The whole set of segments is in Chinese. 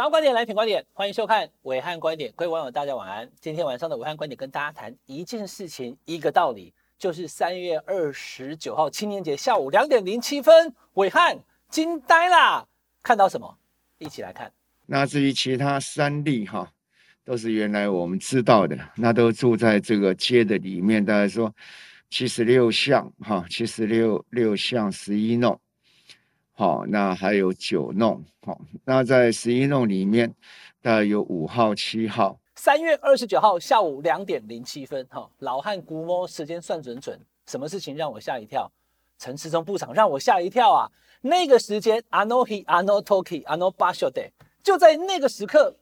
想要观点来品观点，欢迎收看伟汉观点。各位网友，大家晚安。今天晚上的暐瀚观点跟大家谈一件事情，一个道理，就是三月二十九号青年节下午两点零七分，伟汉惊呆啦！看到什么？一起来看。那至于其他三例哈，都是原来我们知道的，那都住在这个街的里面。大家说七十六巷哈，七十六六巷十一弄。好，那还有九弄，好，那在十一弄里面，大概有五号、七号。三月二十九号下午两点零七分，哈，老汉估摸时间算准准，什么事情让我吓一跳？陈世忠部长让我吓一跳啊！那个时间，ano he ano toki ano basho day，就在那个时刻，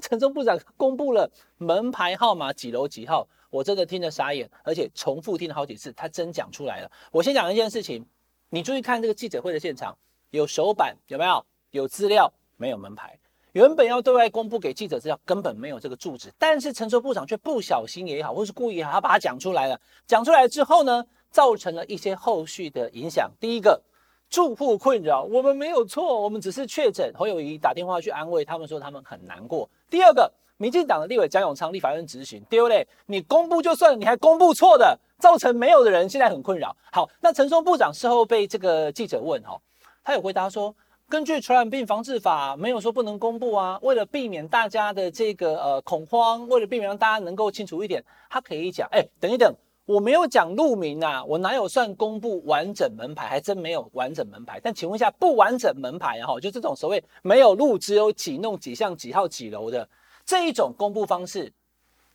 陈忠部长公布了门牌号码几楼几号，我真的听得傻眼，而且重复听了好几次，他真讲出来了。我先讲一件事情，你注意看这个记者会的现场。有手板有没有？有资料没有门牌？原本要对外公布给记者资料，根本没有这个住址，但是陈时中部长却不小心也好，或是故意也好，他把它讲出来了。讲出来之后呢，造成了一些后续的影响。第一个，住户困扰，我们没有错，我们只是确诊。侯友宜打电话去安慰他们，说他们很难过。第二个，民进党的立委江永昌立法院质询，丢嘞，你公布就算了，你还公布错的，造成没有的人现在很困扰。好，那陈松部长事后被这个记者问，哈。他有回答说，根据传染病防治法，没有说不能公布啊。为了避免大家的这个呃恐慌，为了避免让大家能够清楚一点，他可以讲，哎，等一等，我没有讲路名啊，我哪有算公布完整门牌？还真没有完整门牌。但请问一下，不完整门牌哈，就这种所谓没有路，只有几弄几巷几号几楼的这一种公布方式，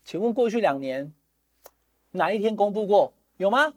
请问过去两年哪一天公布过？有吗？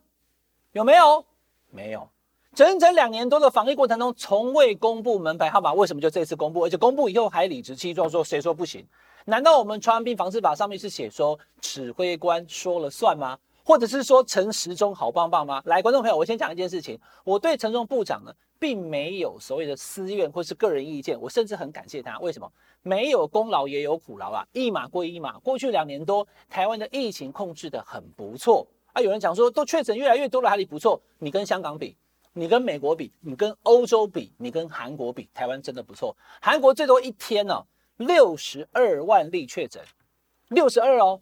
有没有？没有。整整两年多的防疫过程中，从未公布门牌号码，为什么就这次公布？而且公布以后还理直气壮说，谁说不行？难道我们传染病防治法上面是写说指挥官说了算吗？或者是说陈时中好棒棒吗？来，观众朋友，我先讲一件事情，我对陈时中部长呢，并没有所谓的私怨或是个人意见，我甚至很感谢他。为什么？没有功劳也有苦劳啊，一码归一码。过去两年多，台湾的疫情控制得很不错啊。有人讲说，都确诊越来越多了，哪里不错？你跟香港比。你跟美国比，你跟欧洲比，你跟韩国比，台湾真的不错。韩国最多一天呢、哦，六十二万例确诊，六十二哦。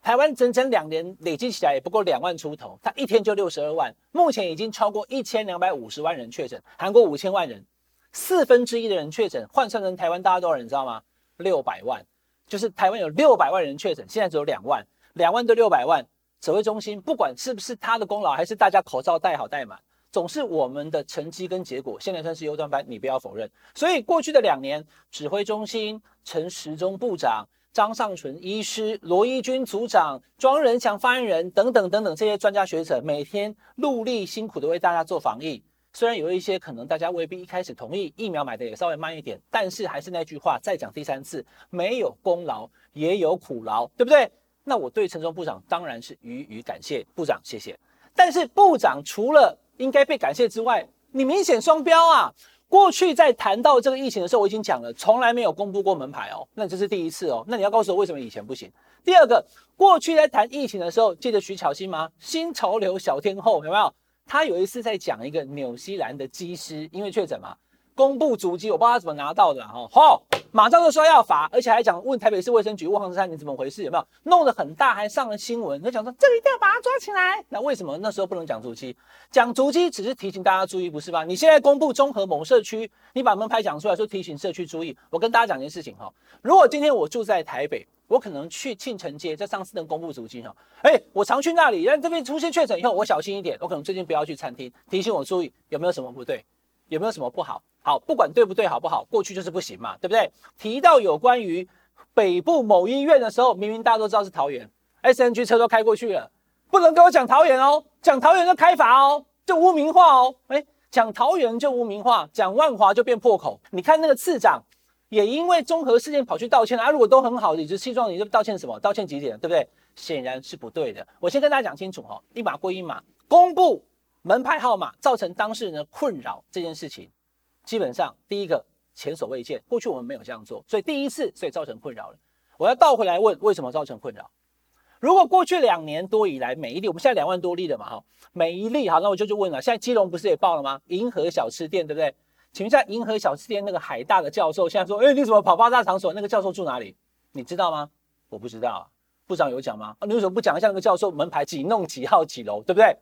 台湾整整两年累计起来也不过两万出头，它一天就六十二万，目前已经超过一千两百五十万人确诊。韩国五千万人，四分之一的人确诊，换算成台湾大家多少人，你知道吗？六百万，就是台湾有六百万人确诊，现在只有两万，两万对六百万。指挥中心不管是不是他的功劳，还是大家口罩戴好戴满。总是我们的成绩跟结果，现在算是优端班，你不要否认。所以过去的两年，指挥中心陈时中部长、张尚淳医师、罗一军组长、庄仁祥发言人等等等等这些专家学者，每天努力辛苦的为大家做防疫。虽然有一些可能大家未必一开始同意，疫苗买的也稍微慢一点，但是还是那句话，再讲第三次，没有功劳也有苦劳，对不对？那我对陈时中部长当然是予以感谢，部长谢谢。但是部长除了应该被感谢之外，你明显双标啊！过去在谈到这个疫情的时候，我已经讲了，从来没有公布过门牌哦，那这是第一次哦。那你要告诉我为什么以前不行？第二个，过去在谈疫情的时候，记得徐巧芯吗？新潮流小天后有没有？他有一次在讲一个纽西兰的机师，因为确诊嘛。公布足迹，我不知道他怎么拿到的哈。好，马上就说要罚，而且还讲问台北市卫生局、问黄珊珊你怎么回事？有没有弄得很大，还上了新闻？他讲说这个一定要把他抓起来。那为什么那时候不能讲足迹？讲足迹只是提醒大家注意，不是吧？你现在公布中和某社区，你把门牌讲出来说提醒社区注意。我跟大家讲一件事情哈，如果今天我住在台北，我可能去庆城街，在上次能公布足迹哈。哎，我常去那里，但这边出现确诊以后，我小心一点，我可能最近不要去餐厅，提醒我注意有没有什么不对，有没有什么不好。好，不管对不对，好不好？过去就是不行嘛，对不对？提到有关于北部某医院的时候，明明大家都知道是桃园，SNG 车都开过去了，不能跟我讲桃园哦，讲桃园就开罚哦，就污名化哦。诶，讲桃园就污名化，讲万华就变破口。你看那个次长也因为综合事件跑去道歉了啊，如果都很好，理直气壮，你就道歉什么？道歉几点？对不对？显然是不对的。我先跟大家讲清楚哈、哦，一码归一码，公布门牌号码造成当事人的困扰这件事情。基本上，第一个前所未见，过去我们没有这样做，所以第一次，所以造成困扰了。我要倒回来问，为什么造成困扰？如果过去两年多以来，每一例，我们现在两万多例了嘛，哈，每一例，好，那我就就问了，现在基隆不是也报了吗？银河小吃店，对不对？请问一下，银河小吃店那个海大的教授现在说，哎，你怎么跑八大场所？那个教授住哪里？你知道吗？我不知道啊。部长有讲吗？啊，你为什么不讲一下那个教授门牌几弄几号几楼，对不对？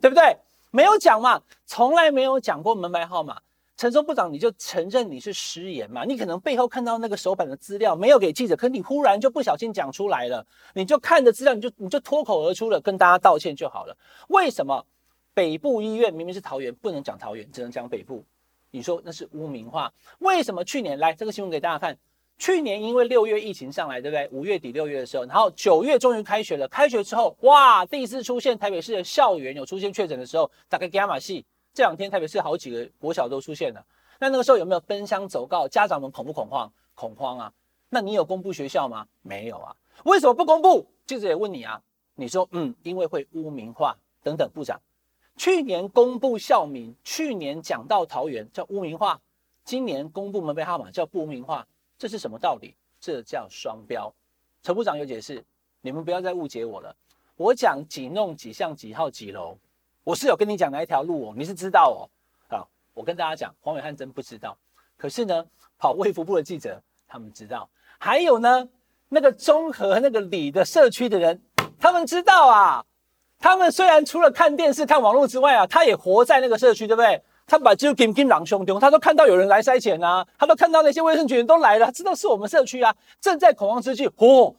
对不对？没有讲嘛，从来没有讲过门牌号码。陈时中部长，你就承认你是失言嘛？你可能背后看到那个手板的资料没有给记者，可你忽然就不小心讲出来了，你就看着资料，你就你就脱口而出了，跟大家道歉就好了。为什么北部医院明明是桃园，不能讲桃园，只能讲北部？你说那是污名化？为什么去年来这个新闻给大家看？去年因为六月疫情上来，对不对？五月底六月的时候，然后九月终于开学了。开学之后，哇，第一次出现台北市的校园有出现确诊的时候，大概伽马系。这两天台北市好几个国小都出现了，那那个时候有没有奔相走告？家长们恐不恐慌？恐慌啊！那你有公布学校吗？没有啊！为什么不公布？记者也问你啊，你说嗯，因为会污名化等等。部长，去年公布校名，去年讲到桃园叫污名化，今年公布门牌号码叫不污名化，这是什么道理？这叫双标。陈部长有解释，你们不要再误解我了。我讲几弄几巷几号几楼。我是有跟你讲哪一条路哦，你是知道哦。好，我跟大家讲，黄伟汉真不知道。可是呢，跑卫福部的记者他们知道。还有呢，那个中和那个里的社区的人，他们知道啊。他们虽然除了看电视、看网络之外啊，他也活在那个社区，对不对？他把就金金狼兄弟，他都看到有人来筛检啊，他都看到那些卫生局人都来了，他知道是我们社区啊。正在恐慌之际，嚯、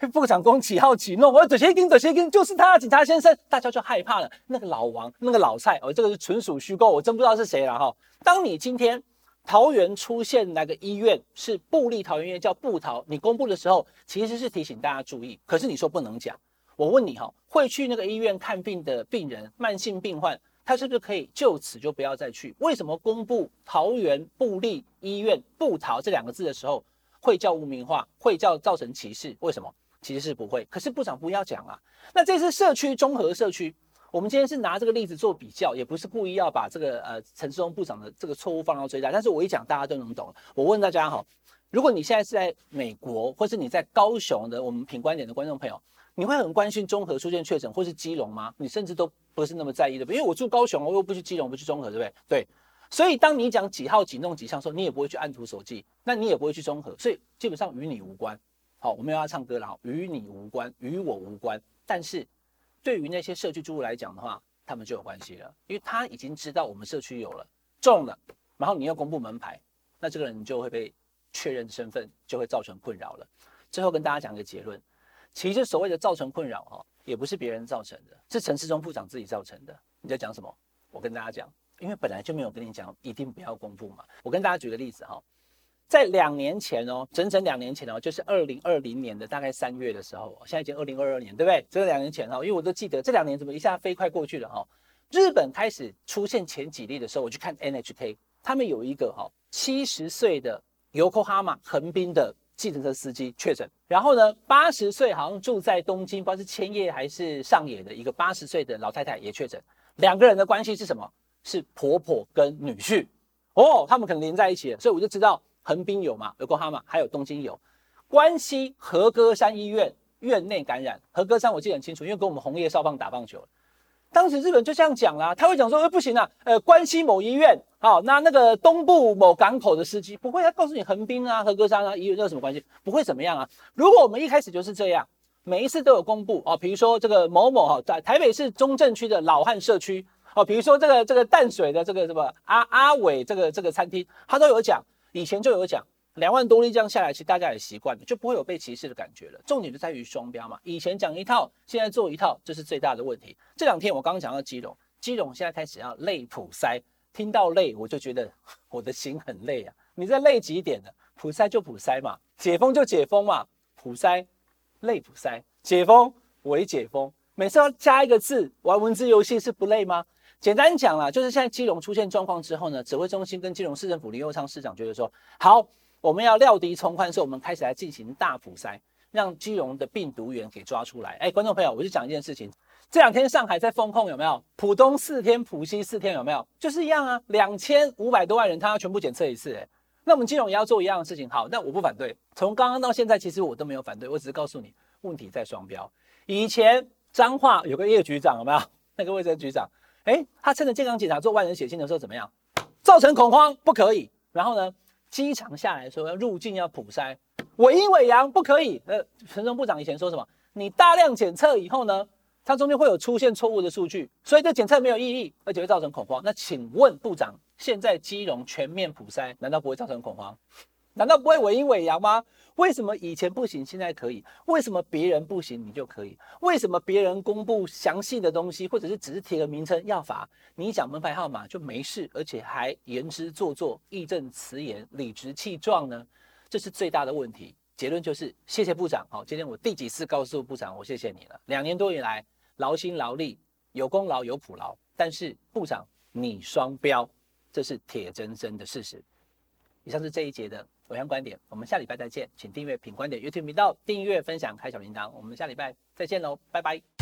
副长公几号起弄？我这些跟这些跟就是他，警察先生，大家就害怕了。那个老王，那个老蔡，哦，这个是纯属虚构，我真不知道是谁了哈。当你今天桃园出现那个医院是布立桃园医院，叫布桃，你公布的时候其实是提醒大家注意，可是你说不能讲。我问你哈，会去那个医院看病的病人，慢性病患，他是不是可以就此就不要再去？为什么公布桃园布立医院布桃这两个字的时候会叫污名化，会叫造成歧视？为什么？其实是不会，可是部长不要讲啊。那这次社区综合社区，我们今天是拿这个例子做比较，也不是故意要把这个呃陈时中部长的这个错误放到最大。但是我一讲，大家都能懂了。我问大家哈，如果你现在是在美国，或是你在高雄的我们品观点的观众朋友，你会很关心综合出现确诊，或是基隆吗？你甚至都不是那么在意的，因为我住高雄，我又不去基隆，不去综合，对不对？对。所以当你讲几号几弄几项的时候，你也不会去按图索骥，那你也不会去综合，所以基本上与你无关。好，我们要唱歌了，与你无关，与我无关。但是，对于那些社区住户来讲的话，他们就有关系了，因为他已经知道我们社区有了中了，然后你要公布门牌，那这个人就会被确认身份，就会造成困扰了。最后跟大家讲一个结论，其实所谓的造成困扰哈，也不是别人造成的，是陈时中部长自己造成的。你在讲什么？我跟大家讲，因为本来就没有跟你讲一定不要公布嘛。我跟大家举个例子哈。在两年前哦，整整两年前哦，就是二零二零年的大概三月的时候，现在已经二零二二年，对不对？这两年前哦，因为我都记得这两年怎么一下飞快过去了哈。日本开始出现前几例的时候，我去看 NHK，他们有一个哈七十岁的 Yokohama 横滨的计程车司机确诊，然后呢八十岁好像住在东京，不知道是千叶还是上野的一个八十岁的老太太也确诊，两个人的关系是什么？是婆婆跟女婿哦，他们可能连在一起了，所以我就知道。横滨有嘛？有过哈嘛？还有东京有。关西和歌山医院院内感染，和歌山我记得很清楚，因为跟我们红叶少棒打棒球。当时日本就这样讲啦，他会讲说，呃，不行啊，呃，关西某医院，好，那那个东部某港口的司机不会，他告诉你横滨啊、和歌山啊医院这有什么关系？不会怎么样啊。如果我们一开始就是这样，每一次都有公布哦，比如说这个某某哈，在台北市中正区的老汉社区，哦，比如说这个这个淡水的这个什么阿阿伟这个这个餐厅，他都有讲。以前就有讲，两万多例这样下来，其实大家也习惯了，就不会有被歧视的感觉了。重点就在于双标嘛，以前讲一套，现在做一套，这是最大的问题。这两天我刚刚讲到基隆，基隆现在开始要累普筛，听到累我就觉得 我的心很累啊。你在累几点呢，普筛就普筛嘛，解封就解封嘛，普筛累普筛，解封为解封，每次要加一个字，玩文字游戏是不累吗？简单讲啦，就是现在基隆出现状况之后呢，指挥中心跟基隆市政府林右昌市长觉得说，好，我们要料敌从宽，所以我们开始来进行大普筛，让基隆的病毒源给抓出来。哎，观众朋友，我就讲一件事情，这两天上海在封控有没有？浦东四天，浦西四天有没有？就是一样啊，两千五百多万人，他要全部检测一次，哎，那我们基隆也要做一样的事情。好，那我不反对，从刚刚到现在，其实我都没有反对，我只是告诉你，问题在双标。以前彰化有个叶局长有没有？那个卫生局长。哎，他趁着健康检查做万人血清的时候怎么样？造成恐慌不可以。然后呢，机场下来说要入境要普筛，尾阴尾阳不可以。呃，陈时中部长以前说什么？你大量检测以后呢，它中间会有出现错误的数据，所以这检测没有意义，而且会造成恐慌。那请问部长，现在基隆全面普筛，难道不会造成恐慌？难道不会尾阴尾阳吗？为什么以前不行，现在可以？为什么别人不行，你就可以？为什么别人公布详细的东西，或者是只是贴个名称要罚，你讲门牌号码就没事，而且还言之凿凿、义正辞严、理直气壮呢？这是最大的问题。结论就是谢谢部长。好，今天我第几次告诉部长，我谢谢你了。两年多以来劳心劳力，有功劳有苦劳，但是部长你双标，这是铁铮铮的事实。以上是这一节的。偶像观点，我们下礼拜再见，请订阅品观点 YouTube 频道，订阅分享开小铃铛，我们下礼拜再见喽，拜拜。